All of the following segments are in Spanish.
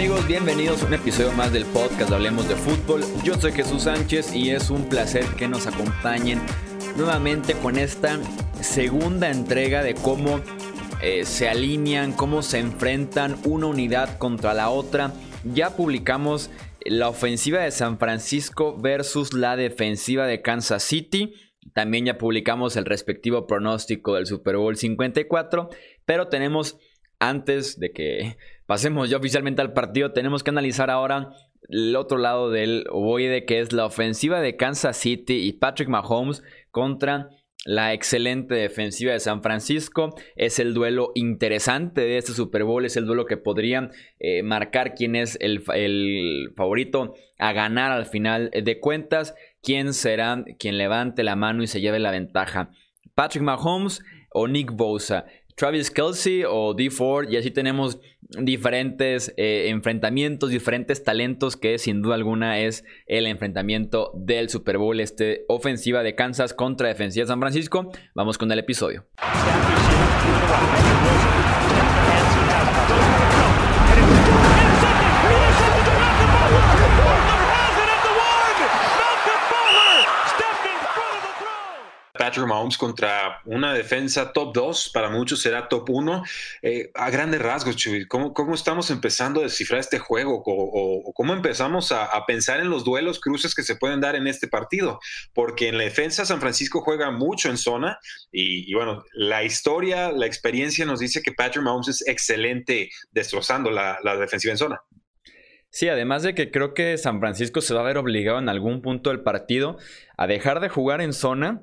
amigos? Bienvenidos a un episodio más del podcast Hablemos de Fútbol. Yo soy Jesús Sánchez y es un placer que nos acompañen nuevamente con esta segunda entrega de cómo eh, se alinean, cómo se enfrentan una unidad contra la otra. Ya publicamos la ofensiva de San Francisco versus la defensiva de Kansas City. También ya publicamos el respectivo pronóstico del Super Bowl 54, pero tenemos antes de que pasemos ya oficialmente al partido, tenemos que analizar ahora el otro lado del ovoide, que es la ofensiva de Kansas City y Patrick Mahomes contra la excelente defensiva de San Francisco. Es el duelo interesante de este Super Bowl, es el duelo que podría eh, marcar quién es el, favorito a ganar al final de cuentas, quién será quien levante la mano y se lleve la ventaja. Patrick Mahomes o Nick Bosa. Travis Kelsey o D Ford, y así tenemos diferentes eh, enfrentamientos, diferentes talentos que sin duda alguna es el enfrentamiento del Super Bowl, este ofensiva de Kansas contra defensiva de San Francisco. Vamos con el episodio. Patrick Mahomes contra una defensa top 2, para muchos será top 1. Eh, a grandes rasgos, Chuy, ¿cómo, ¿cómo, estamos empezando a descifrar este juego? O, cómo empezamos a, pensar en los duelos, cruces que se pueden dar en este partido? Porque en la defensa San Francisco juega mucho en zona y, bueno, la historia, la experiencia nos dice que Patrick Mahomes es excelente destrozando la, la defensiva en zona. Sí, además de que creo que San Francisco se va a ver obligado en algún punto del partido a dejar de jugar en zona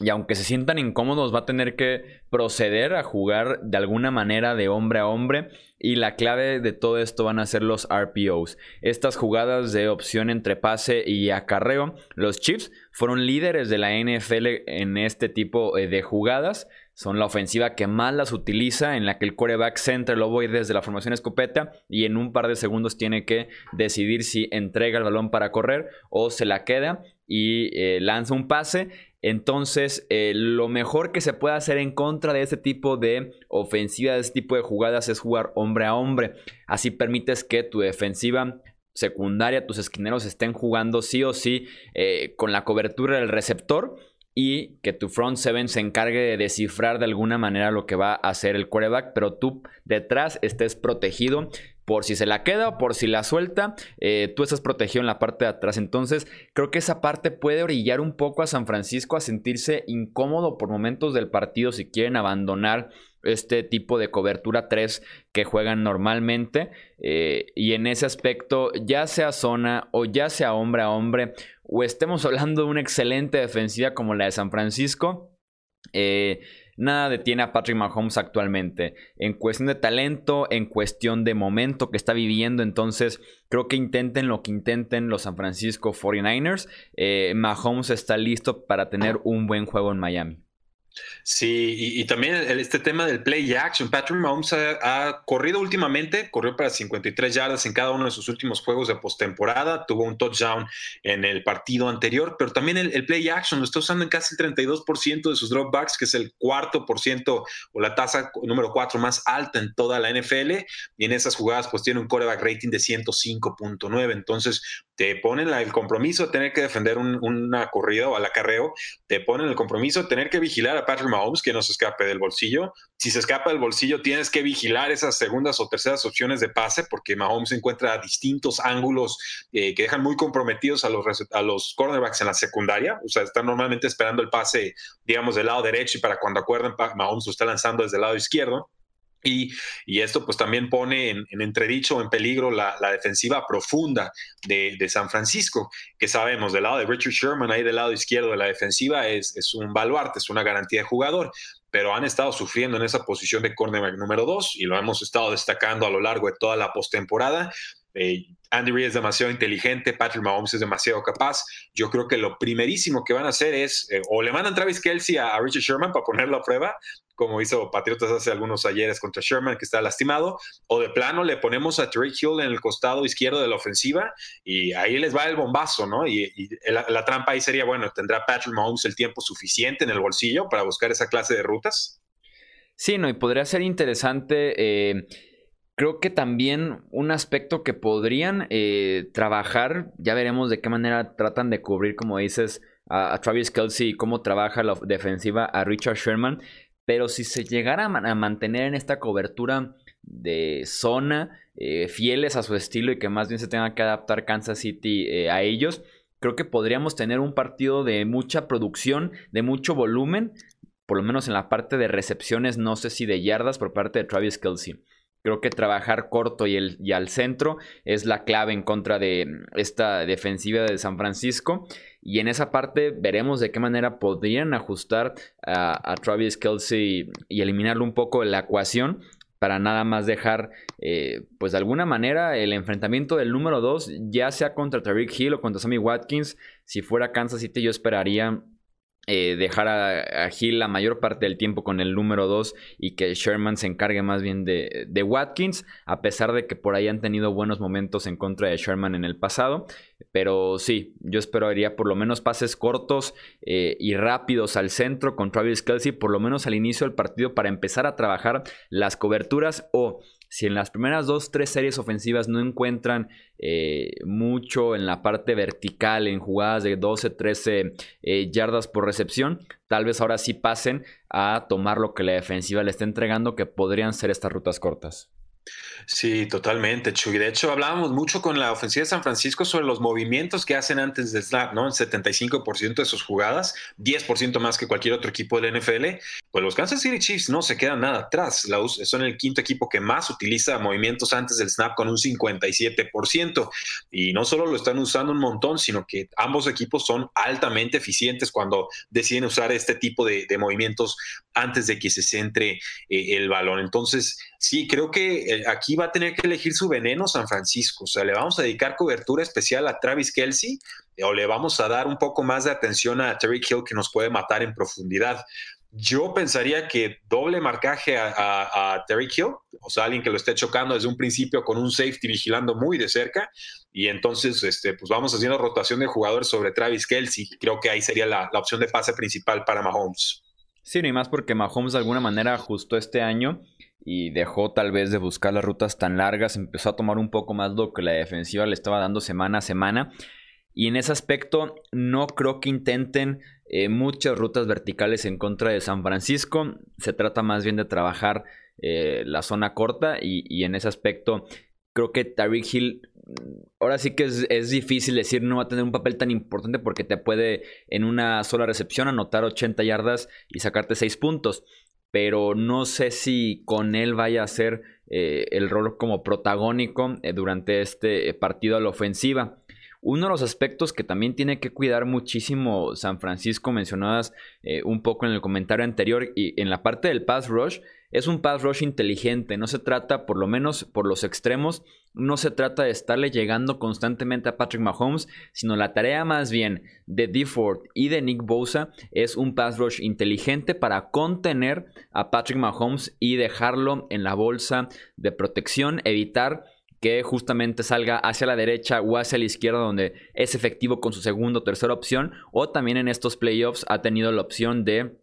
y aunque se sientan incómodos, va a tener que proceder a jugar de alguna manera de hombre a hombre. Y la clave de todo esto van a ser los RPOs. Estas jugadas de opción entre pase y acarreo. Los Chiefs fueron líderes de la NFL en este tipo eh, de jugadas. Son la ofensiva que más las utiliza, en la que el quarterback centra el voy desde la formación escopeta y en un par de segundos tiene que decidir si entrega el balón para correr o se la queda y eh, lanza un pase. Entonces, eh, lo mejor que se puede hacer en contra de este tipo de ofensiva, de este tipo de jugadas, es jugar hombre a hombre. Así permites que tu defensiva secundaria, tus esquineros estén jugando sí o sí eh, con la cobertura del receptor y que tu front seven se encargue de descifrar de alguna manera lo que va a hacer el quarterback, pero tú detrás estés protegido por si se la queda o por si la suelta, eh, tú estás protegido en la parte de atrás. Entonces, creo que esa parte puede orillar un poco a San Francisco a sentirse incómodo por momentos del partido si quieren abandonar este tipo de cobertura 3 que juegan normalmente. Eh, y en ese aspecto, ya sea zona o ya sea hombre a hombre, o estemos hablando de una excelente defensiva como la de San Francisco, eh, nada detiene a Patrick Mahomes actualmente. En cuestión de talento, en cuestión de momento que está viviendo, entonces creo que intenten lo que intenten los San Francisco 49ers. Eh, Mahomes está listo para tener un buen juego en Miami. Sí, y, también este tema del play action. Patrick Mahomes ha, corrido últimamente, corrió para 53 yardas en cada uno de sus últimos juegos de postemporada, tuvo un touchdown en el partido anterior, pero también el, play action lo está usando en casi el 32% de sus dropbacks, que es el cuarto por ciento o la tasa número cuatro más alta en toda la NFL, y en esas jugadas pues tiene un quarterback rating de 105.9, entonces te ponen el compromiso de tener que defender una corrida o al acarreo, te ponen el compromiso de tener que vigilar a Patrick Mahomes que no se escape del bolsillo. Si se escapa del bolsillo, tienes que vigilar esas segundas o terceras opciones de pase porque Mahomes encuentra distintos ángulos eh, que dejan muy comprometidos a los, a los cornerbacks en la secundaria. O sea, están normalmente esperando el pase, digamos, del lado derecho y para cuando acuerden, Mahomes lo está lanzando desde el lado izquierdo. Y, esto pues también pone en, entredicho, en peligro la, defensiva profunda de, San Francisco, que sabemos del lado de Richard Sherman, ahí del lado izquierdo de la defensiva es, es un baluarte, es una garantía de jugador, pero han estado sufriendo en esa posición de cornerback número dos y lo hemos estado destacando a lo largo de toda la postemporada. Eh, Andy Reid es demasiado inteligente, Patrick Mahomes es demasiado capaz. Yo creo que lo primerísimo que van a hacer es eh, o le mandan Travis Kelsey a, Richard Sherman para ponerlo a prueba, como hizo Patriotas hace algunos ayeres contra Sherman, que está lastimado, o de plano le ponemos a Drake Hill en el costado izquierdo de la ofensiva y ahí les va el bombazo, ¿no? Y, la, trampa ahí sería, bueno, ¿tendrá Patrick Mahomes el tiempo suficiente en el bolsillo para buscar esa clase de rutas? Sí, no, y podría ser interesante. Eh Creo que también un aspecto que podrían eh, trabajar, ya veremos de qué manera tratan de cubrir, como dices, a, Travis Kelsey y cómo trabaja la defensiva a Richard Sherman. Pero si se llegara a, mantener en esta cobertura de zona, eh, fieles a su estilo y que más bien se tenga que adaptar Kansas City eh, a ellos, creo que podríamos tener un partido de mucha producción, de mucho volumen, por lo menos en la parte de recepciones, no sé si de yardas por parte de Travis Kelsey. Creo que trabajar corto y, el, y, al centro es la clave en contra de esta defensiva de San Francisco. Y en esa parte veremos de qué manera podrían ajustar a, Travis Kelsey y eliminarlo un poco de la ecuación para nada más dejar, eh, pues de alguna manera, el enfrentamiento del número 2, ya sea contra Tariq Hill o contra Sammy Watkins. Si fuera Kansas City, yo esperaría eh, dejar a, Hill la mayor parte del tiempo con el número 2 y que Sherman se encargue más bien de, Watkins, a pesar de que por ahí han tenido buenos momentos en contra de Sherman en el pasado. Pero sí, yo esperaría por lo menos pases cortos eh, y rápidos al centro con Travis Kelsey, por lo menos al inicio del partido, para empezar a trabajar las coberturas o si en las primeras dos, tres series ofensivas no encuentran eh, mucho en la parte vertical, en jugadas de 12, 13 eh, yardas por recepción, tal vez ahora sí pasen a tomar lo que la defensiva le está entregando, que podrían ser estas rutas cortas. Sí, totalmente, Chuy. De hecho, hablábamos mucho con la ofensiva de San Francisco sobre los movimientos que hacen antes del snap, ¿no? El 75% de sus jugadas, 10% más que cualquier otro equipo del NFL. Pues los Kansas City Chiefs no se quedan nada atrás. son el quinto equipo que más utiliza movimientos antes del snap con un 57%. Y no solo lo están usando un montón, sino que ambos equipos son altamente eficientes cuando deciden usar este tipo de, movimientos antes de que se centre eh, el balón. Entonces, sí, creo que aquí va a tener que elegir su veneno San Francisco. O sea, le vamos a dedicar cobertura especial a Travis Kelsey o le vamos a dar un poco más de atención a Terry Hill que nos puede matar en profundidad. Yo pensaría que doble marcaje a, Terry Hill, o sea, alguien que lo esté chocando desde un principio con un safety vigilando muy de cerca, y entonces este, pues vamos haciendo rotación de jugadores sobre Travis Kelsey. Creo que ahí sería la, la opción de pase principal para Mahomes. Sí, ni más porque Mahomes de alguna manera ajustó este año y dejó tal vez de buscar las rutas tan largas, empezó a tomar un poco más lo que la defensiva le estaba dando semana a semana. Y en ese aspecto no creo que intenten eh, muchas rutas verticales en contra de San Francisco. Se trata más bien de trabajar eh, la zona corta y, en ese aspecto creo que Tariq Hill ahora sí que es, difícil decir no va a tener un papel tan importante porque te puede en una sola recepción anotar 80 yardas y sacarte 6 puntos pero no sé si con él vaya a ser eh, el rol como protagónico eh, durante este eh, partido a la ofensiva. Uno de los aspectos que también tiene que cuidar muchísimo San Francisco, mencionadas un poco en el comentario anterior, y en la parte del pass rush, es un pass rush inteligente. No se trata, por lo menos por los extremos, no se trata de estarle llegando constantemente a Patrick Mahomes, sino la tarea más bien de DeFord y de Nick Bosa es un pass rush inteligente para contener a Patrick Mahomes y dejarlo en la bolsa de protección, evitar que justamente salga hacia la derecha o hacia la izquierda donde es efectivo con su segunda o tercera opción o también en estos playoffs ha tenido la opción de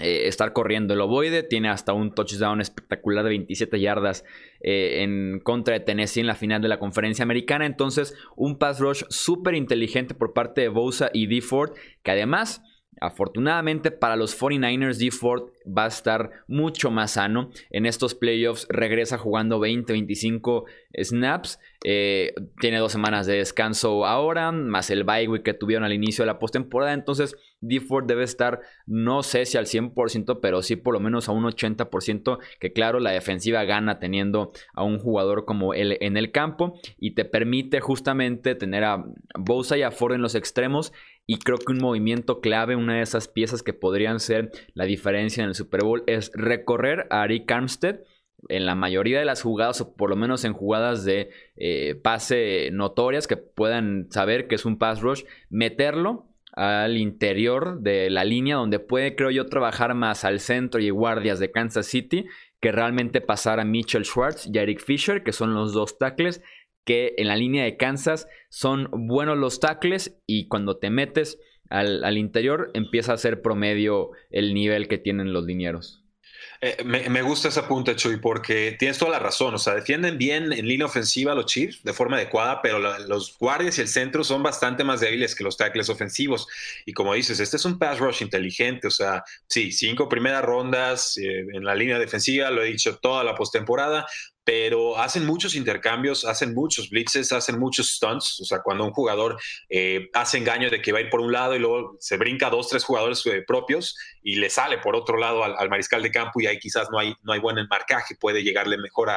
eh, estar corriendo el ovoide. Tiene hasta un touchdown espectacular de 27 yardas eh, en contra de Tennessee en la final de la conferencia americana. Entonces, un pass rush súper inteligente por parte de Bosa y D. Ford, que además Afortunadamente para los 49ers, D. Ford va a estar mucho más sano. En estos playoffs regresa jugando 20-25 snaps. Eh, tiene dos semanas de descanso ahora, más el bye week que tuvieron al inicio de la postemporada. Entonces, D. Ford debe estar, no sé si al 100%, pero sí por lo menos a un 80%. Que claro, la defensiva gana teniendo a un jugador como él en el campo y te permite justamente tener a Bosa y a Ford en los extremos y creo que un movimiento clave, una de esas piezas que podrían ser la diferencia en el Super Bowl, es recorrer a Ari Armstead en la mayoría de las jugadas, o por lo menos en jugadas de eh, pase notorias que puedan saber que es un pass rush, meterlo al interior de la línea donde puede, creo yo, trabajar más al centro y guardias de Kansas City que realmente pasar a Mitchell Schwartz y Eric Fisher, que son los dos tackles que en la línea de Kansas son buenos los tackles y cuando te metes al, interior empieza a ser promedio el nivel que tienen los linieros. Eh, me, gusta esa punta, Chuy, porque tienes toda la razón. O sea, defienden bien en línea ofensiva los Chiefs de forma adecuada, pero los guardias y el centro son bastante más débiles que los tackles ofensivos. Y como dices, este es un pass rush inteligente. O sea, sí, cinco primeras rondas eh, en la línea defensiva, lo he dicho toda la postemporada, pero hacen muchos intercambios, hacen muchos blitzes, hacen muchos stunts. O sea, cuando un jugador eh, hace engaño de que va a ir por un lado y luego se brinca dos, tres jugadores eh, propios y le sale por otro lado al, mariscal de campo y ahí quizás no hay, no hay buen marcaje, puede llegarle mejor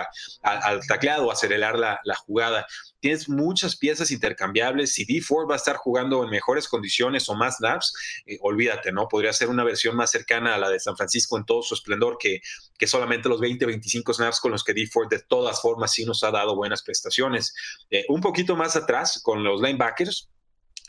al tacleado o acelerar la, la jugada tienes muchas piezas intercambiables. Si D Ford va a estar jugando en mejores condiciones o más snaps, eh, olvídate, ¿no? Podría ser una versión más cercana a la de San Francisco en todo su esplendor que, que solamente los 20, 25 snaps con los que D Ford de todas formas sí nos ha dado buenas prestaciones. Eh, un poquito más atrás con los linebackers,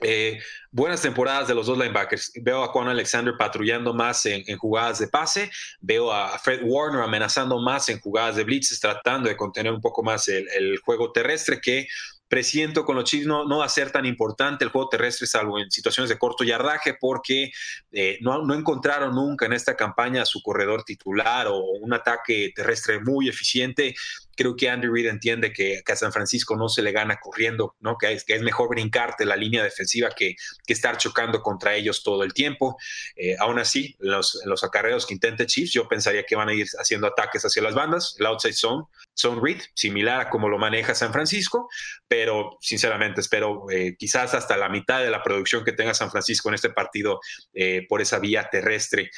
eh, buenas temporadas de los dos linebackers. Veo a Juan Alexander patrullando más en, jugadas de pase. Veo a Fred Warner amenazando más en jugadas de blitzes, tratando de contener un poco más el, juego terrestre que presiento con los Chiefs no, no, va a ser tan importante el juego terrestre, salvo en situaciones de corto yardaje, porque eh, no, no, encontraron nunca en esta campaña su corredor titular o un ataque terrestre muy eficiente creo que Andy Reid entiende que, a San Francisco no se le gana corriendo, ¿no? Que es, mejor brincarte la línea defensiva que, que estar chocando contra ellos todo el tiempo. Eh, aún así, los, los acarreos que intente Chiefs, yo pensaría que van a ir haciendo ataques hacia las bandas, el outside zone, zone read, similar a como lo maneja San Francisco, pero sinceramente espero eh, quizás hasta la mitad de la producción que tenga San Francisco en este partido eh, por esa vía terrestre.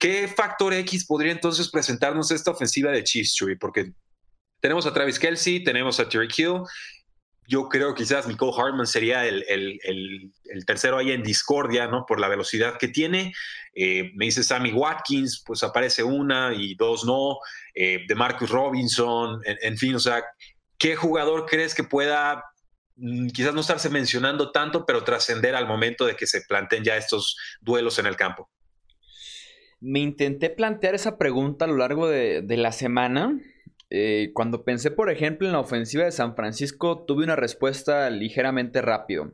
¿Qué factor X podría entonces presentarnos esta ofensiva de Chiefs, Chuy? Porque tenemos a Travis Kelsey, tenemos a Terry Hill. Yo creo que quizás Nicole Hartman sería el, tercero ahí en discordia, ¿no? Por la velocidad que tiene. Eh, me dice Sammy Watkins, pues aparece una y dos no. Eh, de Marcus Robinson, en, fin, o sea, ¿qué jugador crees que pueda mm, quizás no estarse mencionando tanto, pero trascender al momento de que se planteen ya estos duelos en el campo? Me intenté plantear esa pregunta a lo largo de, de la semana eh, cuando pensé, por ejemplo, en la ofensiva de San Francisco, tuve una respuesta ligeramente rápido.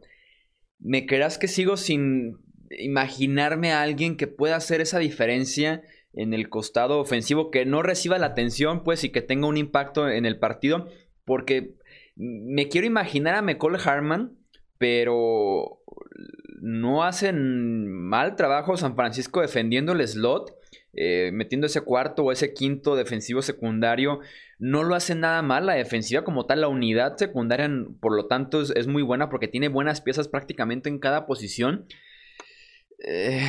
¿Me creerás que sigo sin imaginarme a alguien que pueda hacer esa diferencia en el costado ofensivo, que no reciba la atención, pues, y que tenga un impacto en el partido? Porque me quiero imaginar a McCall Harman, pero no hacen mal trabajo San Francisco defendiendo el slot. Eh, metiendo ese cuarto o ese quinto defensivo secundario no lo hace nada mal. La defensiva como tal, la unidad secundaria, por lo tanto, es, muy buena porque tiene buenas piezas prácticamente en cada posición. Eh,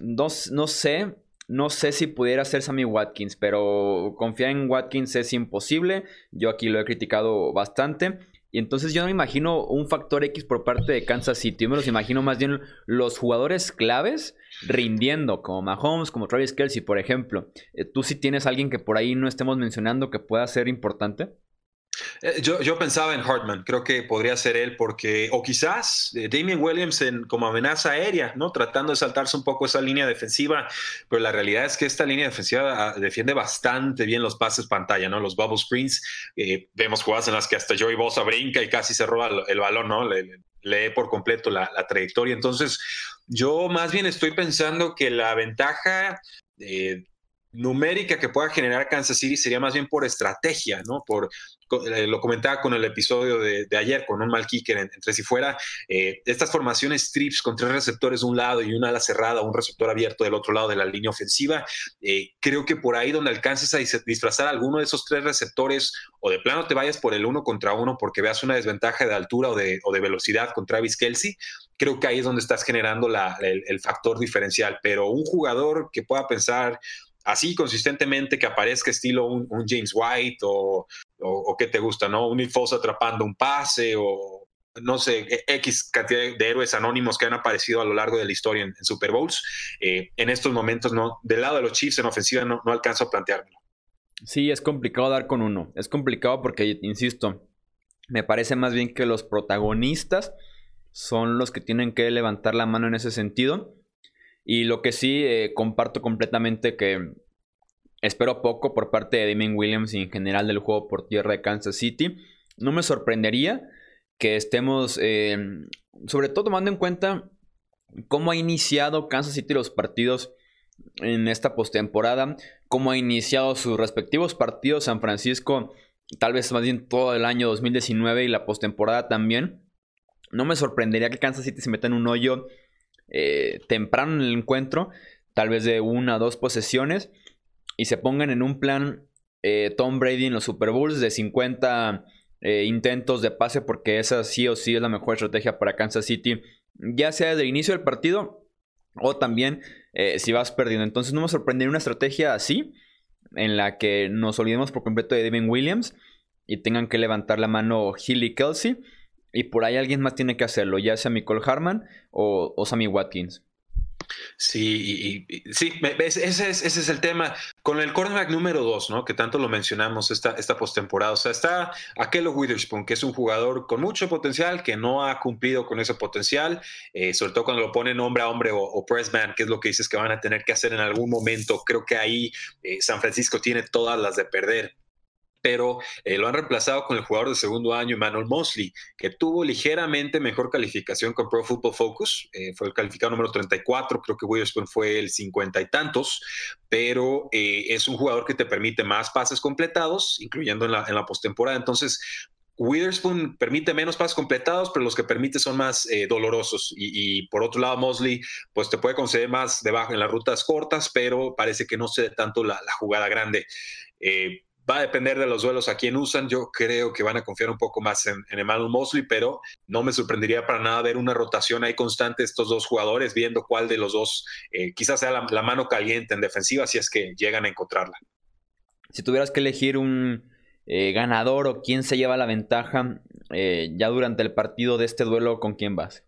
no, sé, no sé si pudiera ser Sammy Watkins, pero confiar en Watkins es imposible. Yo aquí lo he criticado bastante. Y entonces yo no me imagino un factor X por parte de Kansas City. Yo me los imagino más bien los jugadores claves rindiendo, como Mahomes, como Travis Kelsey, por ejemplo. Eh, ¿Tú sí tienes alguien que por ahí no estemos mencionando que pueda ser importante? Eh, yo, pensaba en Hartman, creo que podría ser él porque, o quizás eh, Damien Williams en, como amenaza aérea, ¿no? Tratando de saltarse un poco esa línea defensiva, pero la realidad es que esta línea defensiva ah, defiende bastante bien los pases pantalla, ¿no? Los bubble screens, eh, vemos jugadas en las que hasta Joey Bosa brinca y casi se roba el, balón, ¿no? Le, lee por completo la, trayectoria. Entonces, yo más bien estoy pensando que la ventaja numérica que pueda generar Kansas City sería más bien por estrategia, ¿no? Por, eh, lo comentaba con el episodio de, ayer, con un mal kicker, entre si fuera eh, estas formaciones trips con tres receptores de un lado y una ala cerrada, un receptor abierto del otro lado de la línea ofensiva, eh, creo que por ahí donde alcances a disfrazar alguno de esos tres receptores o de plano te vayas por el uno contra uno porque veas una desventaja de altura o de, o de velocidad con Travis Kelsey, creo que ahí es donde estás generando el, el factor diferencial, pero un jugador que pueda pensar así consistentemente que aparezca estilo un, James White o, o, qué te gusta, ¿no? Un Nick atrapando un pase o no sé, e, X cantidad de héroes anónimos que han aparecido a lo largo de la historia en, Super Bowls. Eh, en estos momentos, no, del lado de los Chiefs en ofensiva no, no alcanzo a planteármelo. Sí, es complicado dar con uno. Es complicado porque, insisto, me parece más bien que los protagonistas son los que tienen que levantar la mano en ese sentido. Y lo que sí eh, comparto completamente que espero poco por parte de Damien Williams y en general del juego por tierra de Kansas City. No me sorprendería que estemos, eh, sobre todo tomando en cuenta cómo ha iniciado Kansas City los partidos en esta postemporada, cómo ha iniciado sus respectivos partidos San Francisco, tal vez más bien todo el año 2019 y la postemporada también. No me sorprendería que Kansas City se meta en un hoyo eh, temprano en el encuentro, tal vez de una o dos posesiones, y se pongan en un plan eh, Tom Brady en los Super Bowls de 50 eh, intentos de pase, porque esa sí o sí es la mejor estrategia para Kansas City, ya sea desde el inicio del partido o también si vas perdiendo. Entonces no me sorprendería una estrategia así, en la que nos olvidemos por completo de Devin Williams y tengan que levantar la mano Hill y Kelsey. Y por ahí alguien más tiene que hacerlo, ya sea Nicole Harman o, o Sammy Watkins. Sí, y, sí, ese es, ese es el tema. Con el cornerback número dos, ¿no? Que tanto lo mencionamos esta, esta postemporada. O sea, está Akello Witherspoon, que es un jugador con mucho potencial, que no ha cumplido con ese potencial, eh, sobre todo cuando lo ponen hombre a hombre o, press man, que es lo que dices que van a tener que hacer en algún momento. Creo que ahí eh, San Francisco tiene todas las de perder pero eh, lo han reemplazado con el jugador de segundo año, Emmanuel Mosley, que tuvo ligeramente mejor calificación con Pro Football Focus, eh, fue el calificado número 34, creo que Witherspoon fue el cincuenta y tantos, pero eh, es un jugador que te permite más pases completados, incluyendo en la, postemporada. Entonces, Witherspoon permite menos pases completados, pero los que permite son más dolorosos. Y, por otro lado, Mosley, pues te puede conceder más debajo en las rutas cortas, pero parece que no se tanto la, jugada grande. Va a depender de los duelos a quién usan. Yo creo que van a confiar un poco más en, Emmanuel Mosley, pero no me sorprendería para nada ver una rotación ahí constante estos dos jugadores, viendo cuál de los dos eh, quizás sea la, mano caliente en defensiva, si es que llegan a encontrarla. Si tuvieras que elegir un eh, ganador o quién se lleva la ventaja eh, ya durante el partido de este duelo, ¿con quién vas?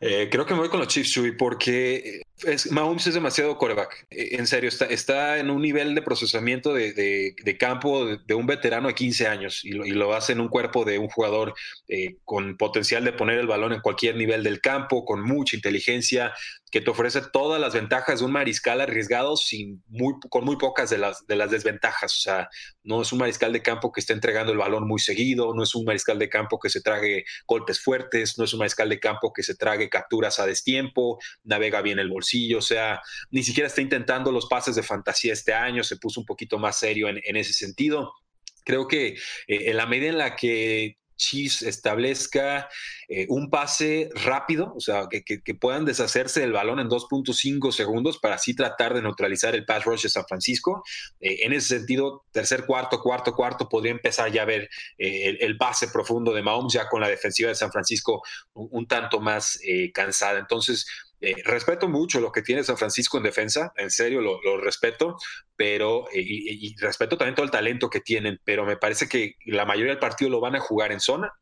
creo que me voy con los Chiefs, Chuy, porque es, Mahomes es demasiado coreback. Eh, en serio, está, está en un nivel de procesamiento de, de, campo de, un veterano de 15 años y lo, lo, hace en un cuerpo de un jugador eh, con potencial de poner el balón en cualquier nivel del campo, con mucha inteligencia, que te ofrece todas las ventajas de un mariscal arriesgado sin muy, con muy pocas de las, de las desventajas. O sea, no es un mariscal de campo que esté entregando el balón muy seguido, no es un mariscal de campo que se trague golpes fuertes, no es un mariscal de campo que se trague capturas a destiempo, navega bien el bolsillo o sea, ni siquiera está intentando los pases de fantasía este año, se puso un poquito más serio en, ese sentido. Creo que eh, en la medida en la que Chiefs establezca eh, un pase rápido, o sea, que, puedan deshacerse del balón en 2.5 segundos para así tratar de neutralizar el pass rush de San Francisco. Eh, en ese sentido, tercer cuarto, cuarto, cuarto, podría empezar ya a ver el, pase profundo de Mahomes, ya con la defensiva de San Francisco un tanto más cansada. Entonces, eh, respeto mucho lo que tiene San Francisco en defensa, en serio lo, respeto, pero eh, y, respeto también todo el talento que tienen, pero me parece que la mayoría del partido lo van a jugar en zona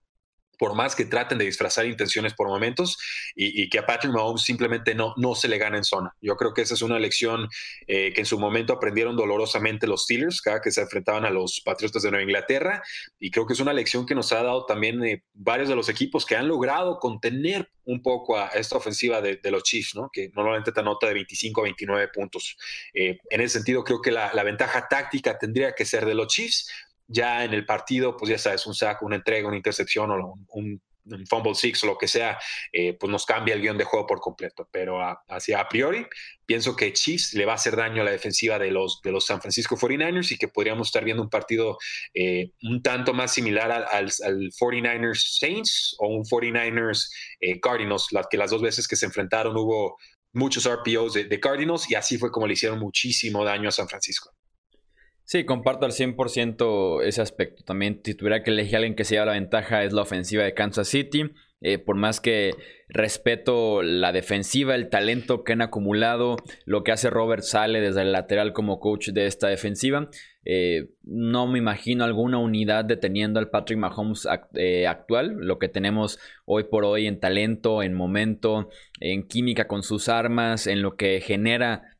por más que traten de disfrazar intenciones por momentos y, que a Patrick Mahomes simplemente no, no se le gana en zona. Yo creo que esa es una lección eh, que en su momento aprendieron dolorosamente los Steelers cada que se enfrentaban a los Patriotas de Nueva Inglaterra y creo que es una lección que nos ha dado también eh, varios de los equipos que han logrado contener un poco a esta ofensiva de, los Chiefs, ¿no? que normalmente te anota de 25 a 29 puntos. Eh, en ese sentido, creo que la, la ventaja táctica tendría que ser de los Chiefs, ya en el partido, pues ya sabes, un saco, una entrega, una intercepción o un, fumble six o lo que sea, eh, pues nos cambia el guion de juego por completo. Pero hacia a priori, pienso que Chiefs le va a hacer daño a la defensiva de los, de los San Francisco 49ers y que podríamos estar viendo un partido eh, un tanto más similar al, al, 49ers Saints o un 49ers eh, Cardinals, las que las dos veces que se enfrentaron hubo muchos RPOs de, de Cardinals y así fue como le hicieron muchísimo daño a San Francisco. Sí, comparto al 100% ese aspecto. También, si tuviera que elegir a alguien que se lleva la ventaja, es la ofensiva de Kansas City. Eh, por más que respeto la defensiva, el talento que han acumulado, lo que hace Robert Sale desde el lateral como coach de esta defensiva, eh, no me imagino alguna unidad deteniendo al Patrick Mahomes eh, actual, lo que tenemos hoy por hoy en talento, en momento, en química con sus armas, en lo que genera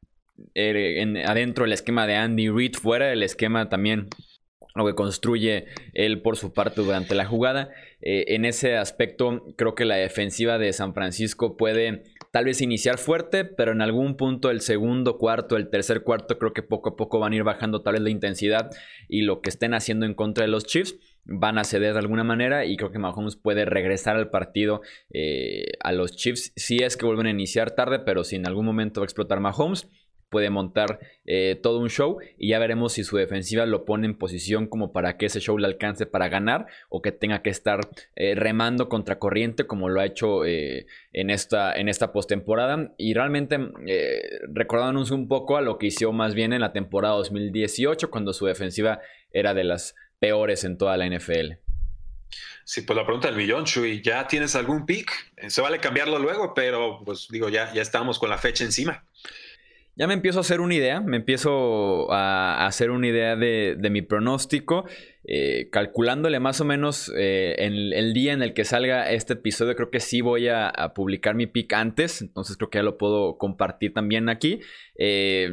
eh, adentro el esquema de Andy Reid, fuera del esquema también lo que construye él por su parte durante la jugada. Eh, en ese aspecto creo que la defensiva de San Francisco puede tal vez iniciar fuerte, pero en algún punto el segundo cuarto, el tercer cuarto, creo que poco a poco van a ir bajando tal vez la intensidad y lo que estén haciendo en contra de los Chiefs van a ceder de alguna manera y creo que Mahomes puede regresar al partido eh, a los Chiefs si es que vuelven a iniciar tarde, pero si en algún momento va a explotar Mahomes, puede montar eh, todo un show y ya veremos si su defensiva lo pone en posición como para que ese show le alcance para ganar o que tenga que estar eh, remando contra corriente como lo ha hecho eh, en esta, en esta postemporada y realmente recordándonos un poco a lo que hizo más bien en la temporada 2018 cuando su defensiva era de las peores en toda la NFL. Sí, pues la pregunta del millón, Chuy, ¿ya tienes algún pick? Se vale cambiarlo luego, pero pues digo, ya, ya estamos con la fecha encima ya me empiezo a hacer una idea, me empiezo a hacer una idea de, mi pronóstico, eh, calculándole más o menos eh, en el día en el que salga este episodio, creo que sí voy a, publicar mi pick antes, entonces creo que ya lo puedo compartir también aquí. Eh,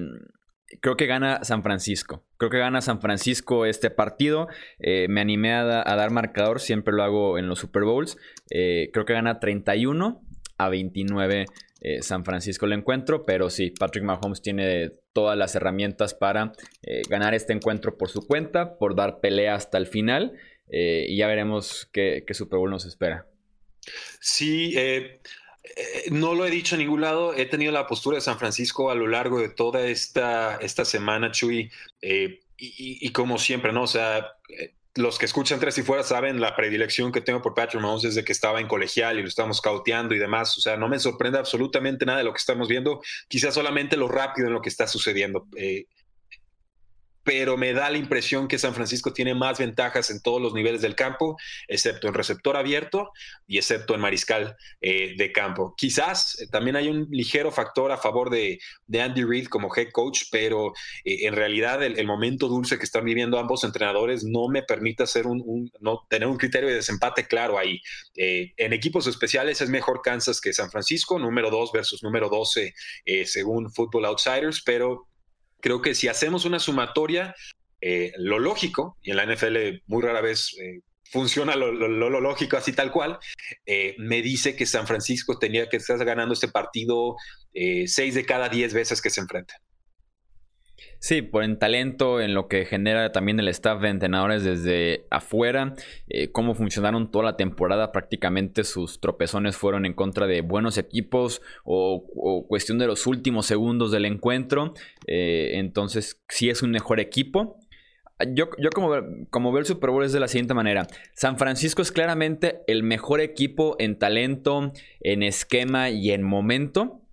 creo que gana San Francisco. Creo que gana San Francisco este partido. me animé a, a, dar marcador, siempre lo hago en los Super Bowls. creo que gana 31 a 29 eh, San Francisco el encuentro, pero sí, Patrick Mahomes tiene todas las herramientas para eh, ganar este encuentro por su cuenta, por dar pelea hasta el final, eh, y ya veremos qué, Super Bowl nos espera. Sí, no lo he dicho en ningún lado, he tenido la postura de San Francisco a lo largo de toda esta, esta semana, Chuy, y, y, como siempre, ¿no? O sea, los que escuchan Tres y Fuera saben la predilección que tengo por Patrick Mahomes desde que estaba en colegial y lo estamos cauteando y demás. O sea, no me sorprende absolutamente nada de lo que estamos viendo, quizás solamente lo rápido en lo que está sucediendo. Eh, pero me da la impresión que San Francisco tiene más ventajas en todos los niveles del campo, excepto en receptor abierto y excepto en mariscal eh, de campo. Quizás eh, también hay un ligero factor a favor de, Andy Reid como head coach, pero eh, en realidad el, momento dulce que están viviendo ambos entrenadores no me permite hacer un, no, tener un criterio de desempate claro ahí. en equipos especiales es mejor Kansas que San Francisco, número 2 versus número 12 según Football Outsiders, pero creo que si hacemos una sumatoria, eh, lo lógico, y en la NFL muy rara vez eh, funciona lo, lógico así tal cual, eh, me dice que San Francisco tenía que estar ganando este partido seis de cada diez veces que se enfrenta. Sí, por el talento, en lo que genera también el staff de entrenadores desde afuera, eh, cómo funcionaron toda la temporada, prácticamente sus tropezones fueron en contra de buenos equipos o, cuestión de los últimos segundos del encuentro, eh, entonces sí es un mejor equipo. Yo, yo como veo el Super Bowl es de la siguiente manera. San Francisco es claramente el mejor equipo en talento, en esquema y en momento.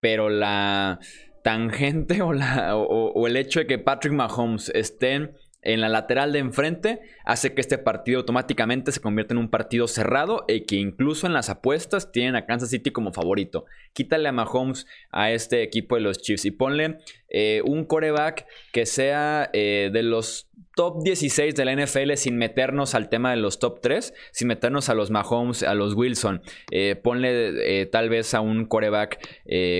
Pero la, tangente o, el hecho de que Patrick Mahomes esté en la lateral de enfrente hace que este partido automáticamente se convierta en un partido cerrado y que incluso en las apuestas tienen a Kansas City como favorito. Quítale a Mahomes a este equipo de los Chiefs y ponle eh, un coreback que sea eh, de los top 16 de la NFL sin meternos al tema de los top 3, sin meternos a los Mahomes, a los Wilson. Eh, ponle tal vez a un coreback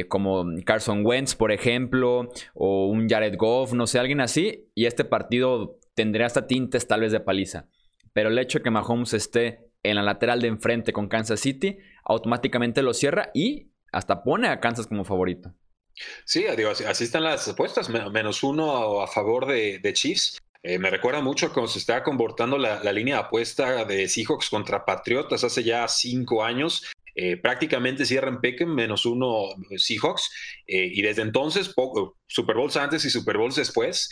como Carson Wentz, por ejemplo, o un Jared Goff, no sé, alguien así, y este partido tendría hasta tintes tal vez de paliza. Pero el hecho de que Mahomes esté en la lateral de enfrente con Kansas City, automáticamente lo cierra y hasta pone a Kansas como favorito. Sí, digo, así, están las apuestas, menos uno a favor de, Chiefs. Eh, me recuerda mucho cómo se estaba comportando la, línea de apuesta de Seahawks contra Patriotas hace ya cinco años. Eh, prácticamente cierran Pecken menos uno Seahawks eh, y desde entonces, Super Bowls antes y Super Bowls después,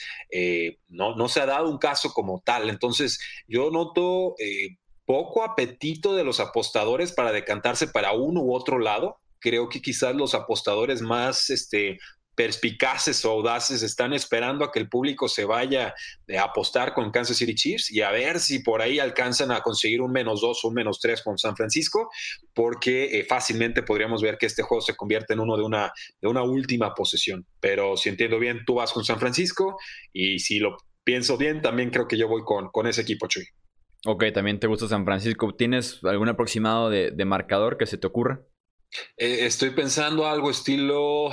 no, no se ha dado un caso como tal. Entonces yo noto poco apetito de los apostadores para decantarse para uno u otro lado creo que quizás los apostadores más este, perspicaces o audaces están esperando a que el público se vaya a apostar con Kansas City Chiefs y a ver si por ahí alcanzan a conseguir un menos dos o un menos tres con San Francisco, porque eh, fácilmente podríamos ver que este juego se convierte en uno de una, de una última posesión. Pero si entiendo bien, tú vas con San Francisco y si lo pienso bien, también creo que yo voy con, con ese equipo, Chuy. Ok, también te gusta San Francisco. ¿Tienes algún aproximado de, de marcador que se te ocurra? Eh, estoy pensando algo estilo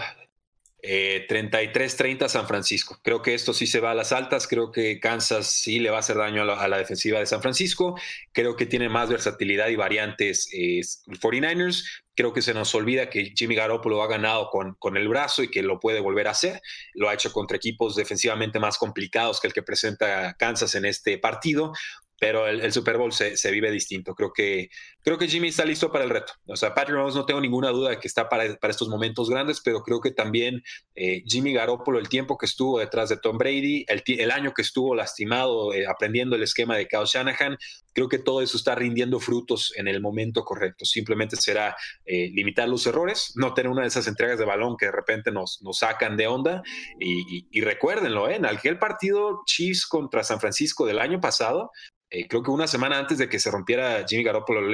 33-30 eh, San Francisco. Creo que esto sí se va a las altas. Creo que Kansas sí le va a hacer daño a la, defensiva de San Francisco. Creo que tiene más versatilidad y variantes 49ers. Creo que se nos olvida que Jimmy Garoppolo ha ganado con, el brazo y que lo puede volver a hacer. Lo ha hecho contra equipos defensivamente más complicados que el que presenta Kansas en este partido pero el, Super Bowl se, vive distinto. Creo que, creo que Jimmy está listo para el reto. O sea, Patrick Mahomes no tengo ninguna duda de que está para, para estos momentos grandes, pero creo que también eh, Jimmy Garoppolo, el tiempo que estuvo detrás de Tom Brady, el, año que estuvo lastimado eh, aprendiendo el esquema de Kyle Shanahan, creo que todo eso está rindiendo frutos en el momento correcto. Simplemente será eh, limitar los errores, no tener una de esas entregas de balón que de repente nos, nos sacan de onda. Y, y, recuérdenlo, en aquel partido Chiefs contra San Francisco del año pasado, eh, creo que una semana antes de que se rompiera Jimmy Garoppolo el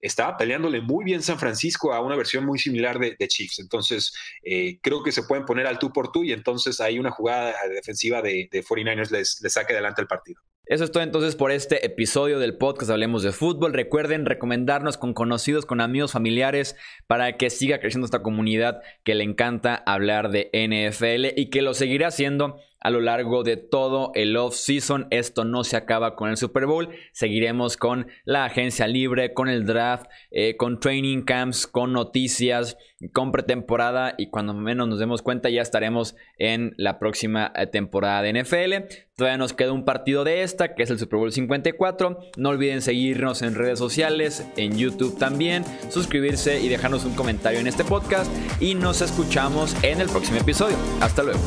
Estaba peleándole muy bien San Francisco a una versión muy similar de, Chiefs. Entonces, eh, creo que se pueden poner al tú por tú y entonces hay una jugada defensiva de, 49ers les, les saque adelante el partido. Eso es todo entonces por este episodio del podcast Hablemos de Fútbol. Recuerden recomendarnos con conocidos, con amigos, familiares, para que siga creciendo esta comunidad que le encanta hablar de NFL y que lo seguirá haciendo a lo largo de todo el off-season. Esto no se acaba con el Super Bowl. Seguiremos con la agencia libre, con el draft, eh, con training camps, con noticias, con pretemporada y cuando menos nos demos cuenta ya estaremos en la próxima eh, temporada de NFL. Todavía nos queda un partido de esta, que es el Super Bowl 54. No olviden seguirnos en redes sociales, en YouTube también, suscribirse y dejarnos un comentario en este podcast. Y nos escuchamos en el próximo episodio. Hasta luego.